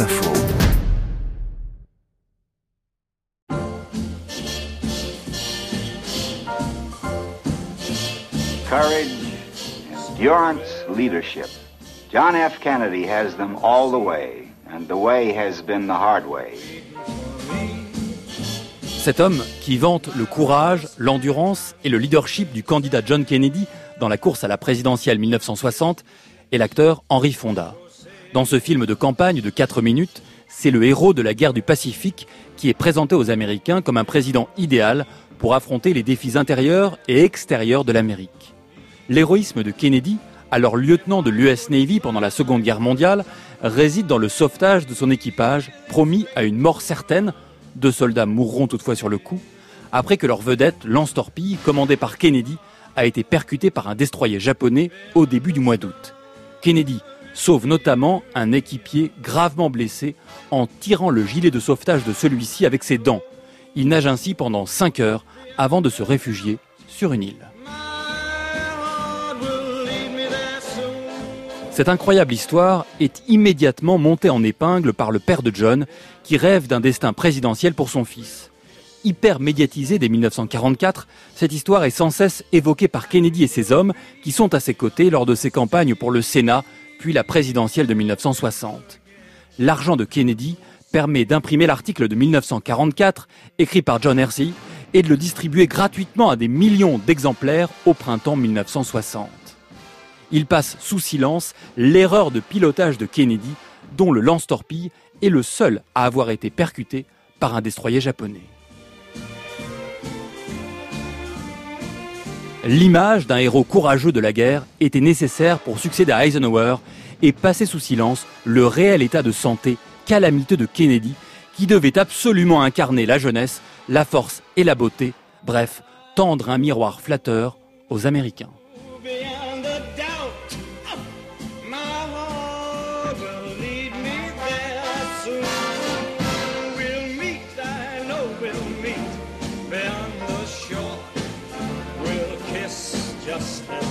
Info. Courage, endurance, leadership. John F. Kennedy has them all the way, and the way has been the hard way. Cet homme qui vante le courage, l'endurance et le leadership du candidat John Kennedy dans la course à la présidentielle 1960 est l'acteur Henry Fonda. Dans ce film de campagne de 4 minutes, c'est le héros de la guerre du Pacifique qui est présenté aux Américains comme un président idéal pour affronter les défis intérieurs et extérieurs de l'Amérique. L'héroïsme de Kennedy, alors lieutenant de l'US Navy pendant la Seconde Guerre mondiale, réside dans le sauvetage de son équipage, promis à une mort certaine deux soldats mourront toutefois sur le coup, après que leur vedette, lance-torpille, commandée par Kennedy, a été percutée par un destroyer japonais au début du mois d'août. Kennedy sauve notamment un équipier gravement blessé en tirant le gilet de sauvetage de celui-ci avec ses dents. Il nage ainsi pendant 5 heures avant de se réfugier sur une île. Cette incroyable histoire est immédiatement montée en épingle par le père de John, qui rêve d'un destin présidentiel pour son fils. Hyper médiatisée dès 1944, cette histoire est sans cesse évoquée par Kennedy et ses hommes, qui sont à ses côtés lors de ses campagnes pour le Sénat, puis la présidentielle de 1960. L'argent de Kennedy permet d'imprimer l'article de 1944, écrit par John Hersey, et de le distribuer gratuitement à des millions d'exemplaires au printemps 1960 il passe sous silence l'erreur de pilotage de Kennedy, dont le lance-torpille est le seul à avoir été percuté par un destroyer japonais. L'image d'un héros courageux de la guerre était nécessaire pour succéder à Eisenhower et passer sous silence le réel état de santé calamiteux de Kennedy, qui devait absolument incarner la jeunesse, la force et la beauté, bref, tendre un miroir flatteur aux Américains. justice.